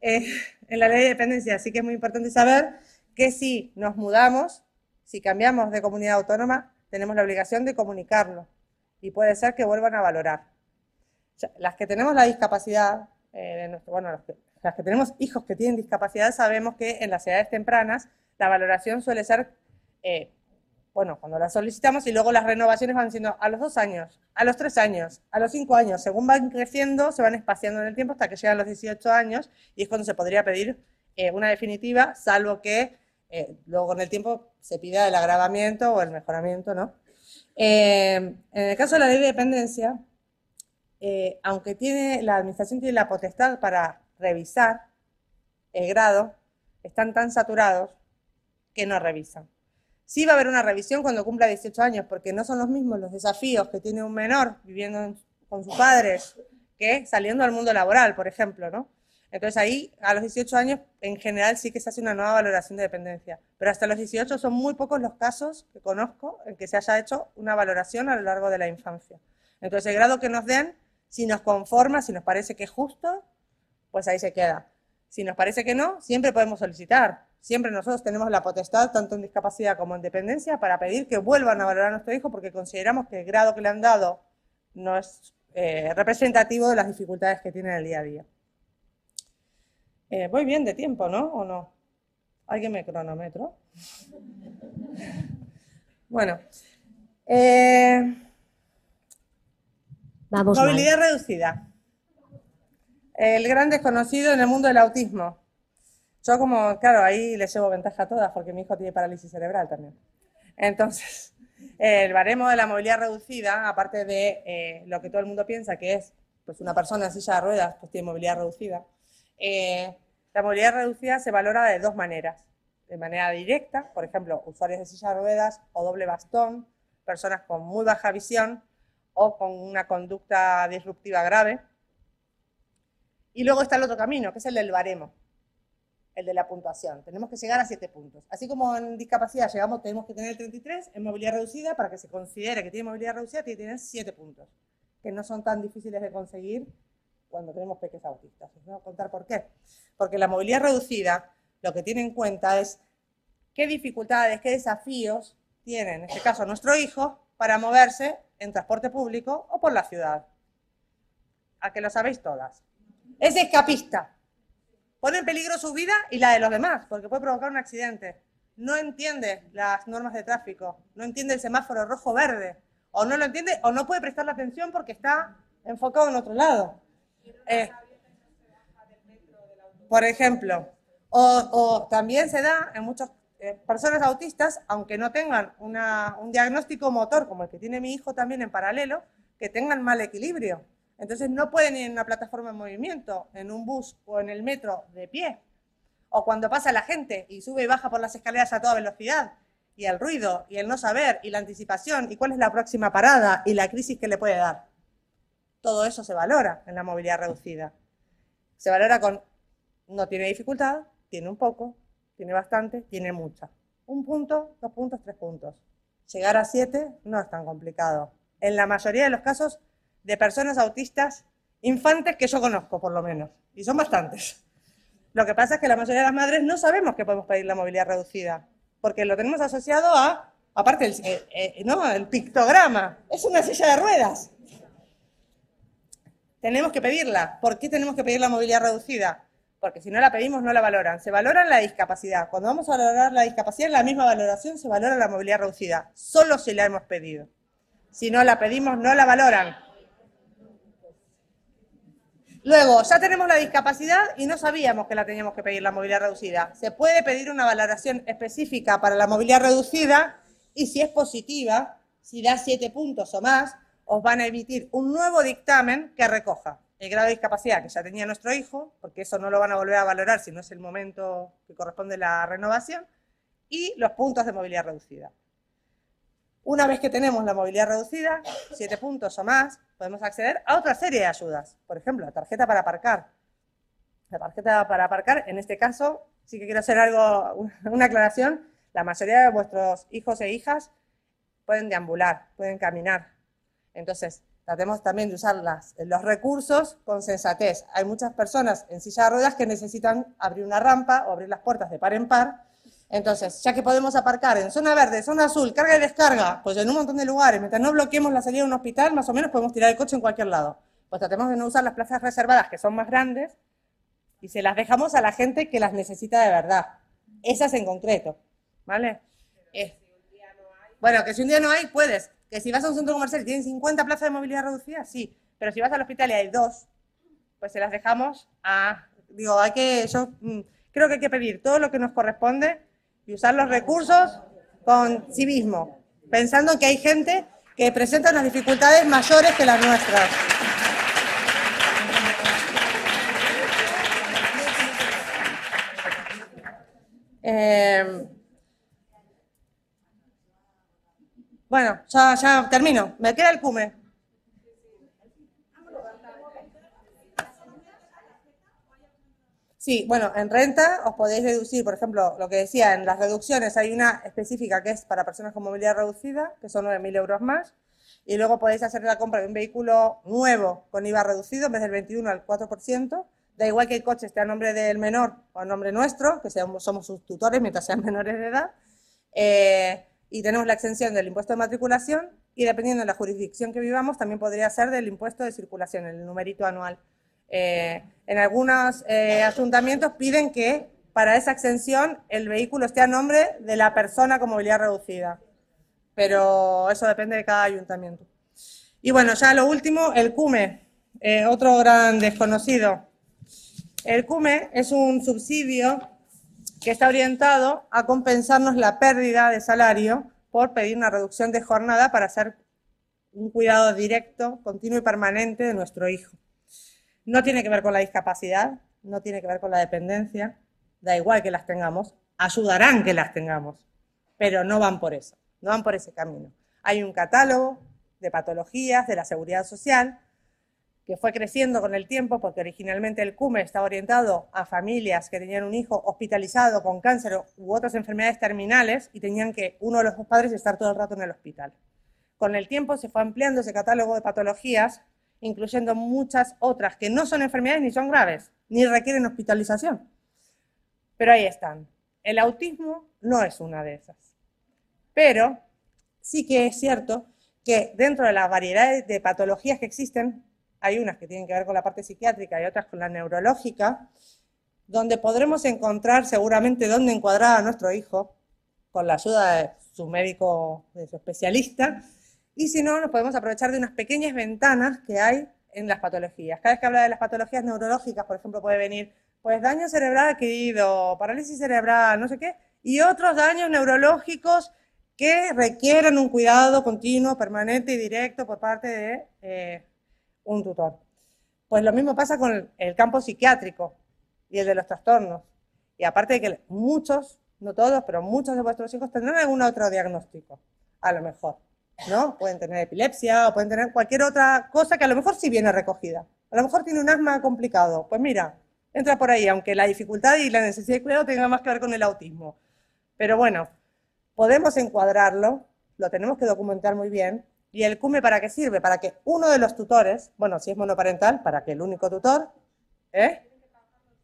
Eh, en la ley de dependencia sí que es muy importante saber que si nos mudamos, si cambiamos de comunidad autónoma, tenemos la obligación de comunicarlo y puede ser que vuelvan a valorar. Las que tenemos la discapacidad, eh, bueno, las que tenemos hijos que tienen discapacidad, sabemos que en las edades tempranas la valoración suele ser bueno, cuando las solicitamos y luego las renovaciones van siendo a los dos años, a los tres años, a los cinco años, según van creciendo, se van espaciando en el tiempo hasta que llegan los 18 años y es cuando se podría pedir eh, una definitiva, salvo que eh, luego con el tiempo se pida el agravamiento o el mejoramiento, ¿no? Eh, en el caso de la ley de dependencia, aunque tiene, la administración tiene la potestad para revisar el grado, están tan saturados que no revisan. Sí va a haber una revisión cuando cumpla 18 años, porque no son los mismos los desafíos que tiene un menor viviendo con sus padres que saliendo al mundo laboral, por ejemplo, ¿no? Entonces ahí, a los 18 años, en general sí que se hace una nueva valoración de dependencia, pero hasta los 18 son muy pocos los casos que conozco en que se haya hecho una valoración a lo largo de la infancia. Entonces el grado que nos den, si nos conforma, si nos parece que es justo, pues ahí se queda. Si nos parece que no, siempre podemos solicitar. Siempre nosotros tenemos la potestad, tanto en discapacidad como en dependencia, para pedir que vuelvan a valorar a nuestro hijo porque consideramos que el grado que le han dado no es eh, representativo de las dificultades que tiene en el día a día. Eh, voy bien de tiempo, ¿no? ¿O no? ¿Alguien me cronometro? *laughs* Bueno. eh, Vamos mal. movilidad reducida. El gran desconocido en el mundo del autismo. Yo como, claro, ahí le llevo ventaja a todas porque mi hijo tiene parálisis cerebral también. Entonces, *laughs* el baremo de la movilidad reducida, aparte de eh, lo que todo el mundo piensa que es pues una persona en silla de ruedas, pues tiene movilidad reducida, eh, la movilidad reducida se valora de dos maneras. De manera directa, por ejemplo, usuarios de silla de ruedas o doble bastón, personas con muy baja visión o con una conducta disruptiva grave. Y luego está el otro camino, que es el del baremo, el de la puntuación. Tenemos que llegar a 7 puntos. Así como en discapacidad llegamos, tenemos que tener 33, en movilidad reducida, para que se considere que tiene movilidad reducida, tiene que tener 7 puntos, que no son tan difíciles de conseguir cuando tenemos peques autistas. Os voy a contar por qué. Porque la movilidad reducida lo que tiene en cuenta es qué dificultades, qué desafíos tiene, en este caso, nuestro hijo para moverse en transporte público o por la ciudad. A que lo sabéis todas. Es escapista. Pone en peligro su vida y la de los demás, porque puede provocar un accidente. No entiende las normas de tráfico, no entiende el semáforo rojo-verde, o no lo entiende o no puede prestar la atención porque está enfocado en otro lado. Eh, por ejemplo, o, o también se da en muchas eh, personas autistas, aunque no tengan un diagnóstico motor como el que tiene mi hijo también en paralelo, que tengan mal equilibrio. Entonces no pueden ir en una plataforma en movimiento, en un bus o en el metro de pie. O cuando pasa la gente y sube y baja por las escaleras a toda velocidad. Y el ruido, y el no saber, y la anticipación, y cuál es la próxima parada, y la crisis que le puede dar. Todo eso se valora en la movilidad reducida. Se valora con no tiene dificultad, tiene un poco, tiene bastante, tiene mucha. Un punto, dos puntos, tres puntos. Llegar a siete no es tan complicado. En la mayoría de los casos de personas autistas, infantes que yo conozco por lo menos, y son bastantes. Lo que pasa es que la mayoría de las madres no sabemos que podemos pedir la movilidad reducida, porque lo tenemos asociado a, aparte, el, eh, eh, ¿no? el pictograma, es una silla de ruedas. Tenemos que pedirla. ¿Por qué tenemos que pedir la movilidad reducida? Porque si no la pedimos, no la valoran. Se valora la discapacidad. Cuando vamos a valorar la discapacidad, en la misma valoración se valora la movilidad reducida. Solo si la hemos pedido. Si no la pedimos, no la valoran. Luego, ya tenemos la discapacidad y no sabíamos que la teníamos que pedir la movilidad reducida. Se puede pedir una valoración específica para la movilidad reducida y si es positiva, si da siete puntos o más, os van a emitir un nuevo dictamen que recoja el grado de discapacidad que ya tenía nuestro hijo, porque eso no lo van a volver a valorar si no es el momento que corresponde la renovación, y los puntos de movilidad reducida. Una vez que tenemos la movilidad reducida, siete puntos o más, podemos acceder a otra serie de ayudas. Por ejemplo, la tarjeta para aparcar. La tarjeta para aparcar, en este caso, sí que quiero hacer algo, *laughs* una aclaración. La mayoría de vuestros hijos e hijas pueden deambular, pueden caminar. Entonces, tratemos también de usar las- los recursos con sensatez. Hay muchas personas en silla de ruedas que necesitan abrir una rampa o abrir las puertas de par en par. Entonces, ya que podemos aparcar en zona verde, zona azul, carga y descarga, pues en un montón de lugares, mientras no bloqueemos la salida de un hospital, más o menos podemos tirar el coche en cualquier lado. Pues tratemos de no usar las plazas reservadas, que son más grandes, y se las dejamos a la gente que las necesita de verdad. Esas en concreto, ¿vale? Eh, bueno, que si un día no hay, puedes. Que si vas a un centro comercial y tienen 50 plazas de movilidad reducida, sí. Pero si vas al hospital y hay dos, pues se las dejamos a... Digo, hay que... Yo mm, creo que hay que pedir todo lo que nos corresponde y usar los recursos con civismo, pensando en que hay gente que presenta unas dificultades mayores que las nuestras. Eh, bueno, ya, ya termino. Me queda el cume. Sí, bueno, en renta os podéis deducir, por ejemplo, lo que decía, en las reducciones hay una específica que es para personas con movilidad reducida, que son 9.000 euros más, y luego podéis hacer la compra de un vehículo nuevo con IVA reducido en vez del 21 al 4%, da igual que el coche esté a nombre del menor o a nombre nuestro, que seamos, somos sus tutores mientras sean *laughs* menores de edad, eh, y tenemos la exención del impuesto de matriculación, y dependiendo de la jurisdicción que vivamos, también podría ser del impuesto de circulación, el numerito anual. Eh, en algunos eh, ayuntamientos piden que para esa exención el vehículo esté a nombre de la persona con movilidad reducida. pero eso depende de cada ayuntamiento. Y bueno, ya lo último, el CUME, eh, otro gran desconocido. El CUME es un subsidio que está orientado a compensarnos la pérdida de salario por pedir una reducción de jornada para hacer un cuidado directo, continuo y permanente de nuestro hijo. No tiene que ver con la discapacidad, no tiene que ver con la dependencia, da igual que las tengamos, ayudarán que las tengamos, pero no van por eso, no van por ese camino. Hay un catálogo de patologías de la seguridad social que fue creciendo con el tiempo porque originalmente el CUME estaba orientado a familias que tenían un hijo hospitalizado con cáncer u otras enfermedades terminales y tenían que uno de los dos padres estar todo el rato en el hospital. Con el tiempo se fue ampliando ese catálogo de patologías, incluyendo muchas otras que no son enfermedades ni son graves, ni requieren hospitalización. Pero ahí están. El autismo no es una de esas. Pero sí que es cierto que dentro de la variedad de patologías que existen, hay unas que tienen que ver con la parte psiquiátrica y otras con la neurológica, donde podremos encontrar seguramente dónde encuadrar a nuestro hijo con la ayuda de su médico, de su especialista, y si no, nos podemos aprovechar de unas pequeñas ventanas que hay en las patologías. Cada vez que habla de las patologías neurológicas, por ejemplo, puede venir pues daño cerebral adquirido, parálisis cerebral, no sé qué, y otros daños neurológicos que requieren un cuidado continuo, permanente y directo por parte de eh, un tutor. Pues lo mismo pasa con el campo psiquiátrico y el de los trastornos. Y aparte de que muchos, no todos, pero muchos de vuestros hijos tendrán algún otro diagnóstico, a lo mejor, ¿no? Pueden tener epilepsia o pueden tener cualquier otra cosa que a lo mejor sí viene recogida. A lo mejor tiene un asma complicado. Pues mira, entra por ahí, aunque la dificultad y la necesidad de cuidado tenga más que ver con el autismo. Pero bueno, podemos encuadrarlo, lo tenemos que documentar muy bien ¿Y el CUME para qué sirve? Para que uno de los tutores, bueno, si es monoparental, para que el único tutor, ¿eh?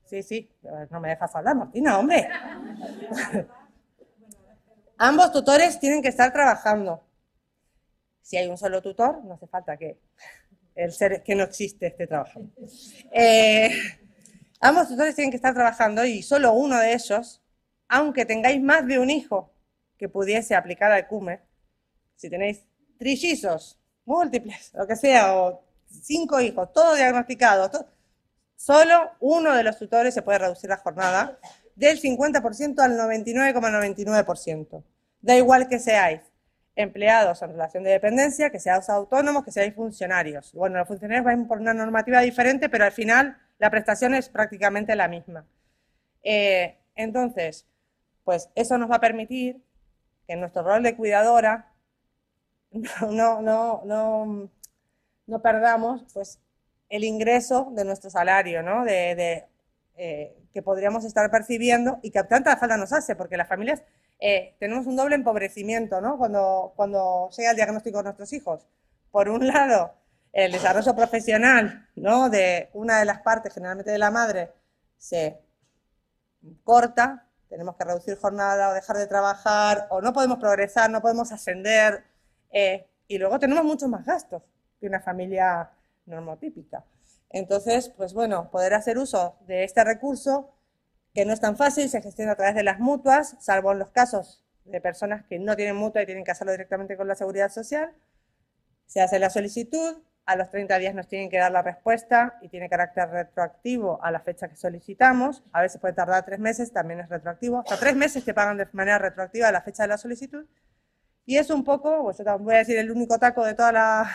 Sí, sí, no me dejas hablar, Martina, hombre. *laughs* Ambos tutores tienen que estar trabajando. Si hay un solo tutor, no hace falta que el ser que no existe esté trabajando. Eh, ambos tutores tienen que estar trabajando y solo uno de ellos, aunque tengáis más de un hijo que pudiese aplicar al CUME, si tenéis trillizos, múltiples, lo que sea, o cinco hijos, todo diagnosticado, solo uno de los tutores se puede reducir la jornada del 50% al 99,99%. Da igual que seáis empleados en relación de dependencia, que seáis autónomos, que seáis funcionarios. Bueno, los funcionarios van por una normativa diferente, pero al final la prestación es prácticamente la misma. Eh, entonces, pues eso nos va a permitir que en nuestro rol de cuidadora *laughs* no, no, no, no perdamos pues, el ingreso de nuestro salario, ¿no? De, eh, que podríamos estar percibiendo y que tanta falta nos hace, porque las familias eh, tenemos un doble empobrecimiento ¿no? cuando, cuando llega el diagnóstico de nuestros hijos. Por un lado, el desarrollo profesional ¿no? de una de las partes, generalmente de la madre, se corta, tenemos que reducir jornada o dejar de trabajar, o no podemos progresar, no podemos ascender, eh, y luego tenemos muchos más gastos que una familia normotípica. Entonces, pues bueno, poder hacer uso de este recurso, que no es tan fácil, se gestiona a través de las mutuas, salvo en los casos de personas que no tienen mutua y tienen que hacerlo directamente con la seguridad social. Se hace la solicitud, a los 30 días nos tienen que dar la respuesta y tiene carácter retroactivo a la fecha que solicitamos. A veces puede tardar tres meses, también es retroactivo. Hasta tres meses te pagan de manera retroactiva a la fecha de la solicitud. Y es un poco, pues voy a decir el único taco de toda la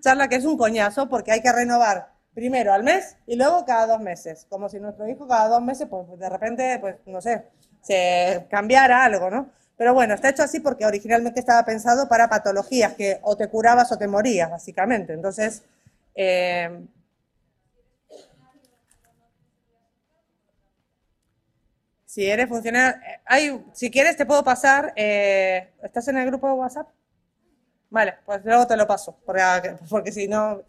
charla, que es un coñazo, porque hay que renovar primero al mes y luego cada dos meses. Como si nuestro hijo cada dos meses, pues de repente, pues no sé, se cambiara algo, ¿no? Pero bueno, está hecho así porque originalmente estaba pensado para patologías que o te curabas o te morías, básicamente. Entonces, eh, Si eres funcionario, hay, si quieres te puedo pasar, eh, ¿estás en el grupo de WhatsApp? Vale, pues luego te lo paso, porque, porque si no,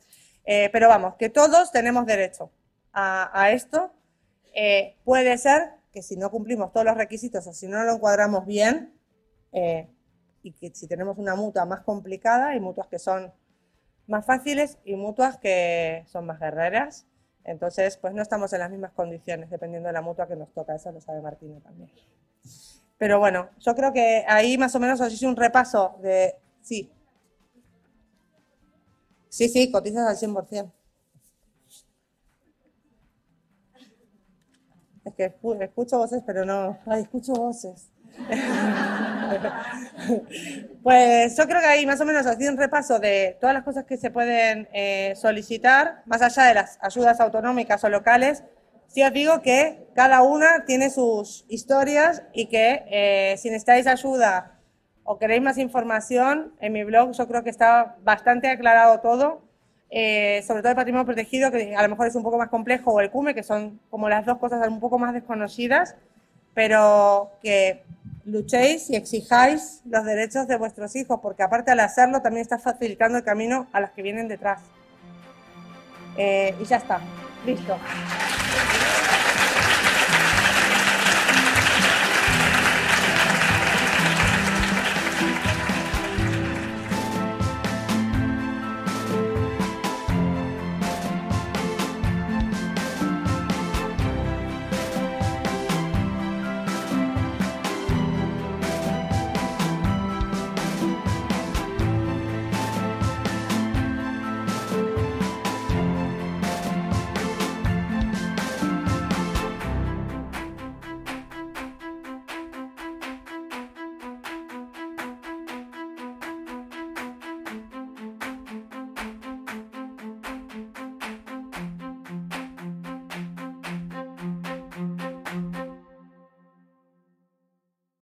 eh, pero vamos, que todos tenemos derecho a, esto. Eh, puede ser que si no cumplimos todos los requisitos o si no lo encuadramos bien, y que si tenemos una mutua más complicada, hay mutuas que son más fáciles y mutuas que son más guerreras. Entonces, pues no estamos en las mismas condiciones, dependiendo de la mutua que nos toca, eso lo sabe Martina también. Pero bueno, yo creo que ahí más o menos os hice un repaso de Sí. Sí, sí, cotizas al 100%. Es que escu- escucho voces, pero no. Ay, escucho voces. *laughs* Pues yo creo que ahí más o menos así un repaso de todas las cosas que se pueden eh, solicitar, más allá de las ayudas autonómicas o locales. Sí os digo que cada una tiene sus historias y que eh, si necesitáis ayuda o queréis más información, en mi blog yo creo que está bastante aclarado todo, eh, sobre todo el patrimonio protegido, que a lo mejor es un poco más complejo, o el CUME, que son como las dos cosas un poco más desconocidas, pero que luchéis y exijáis los derechos de vuestros hijos, porque aparte al hacerlo también está facilitando el camino a las que vienen detrás. Eh, y ya está, listo.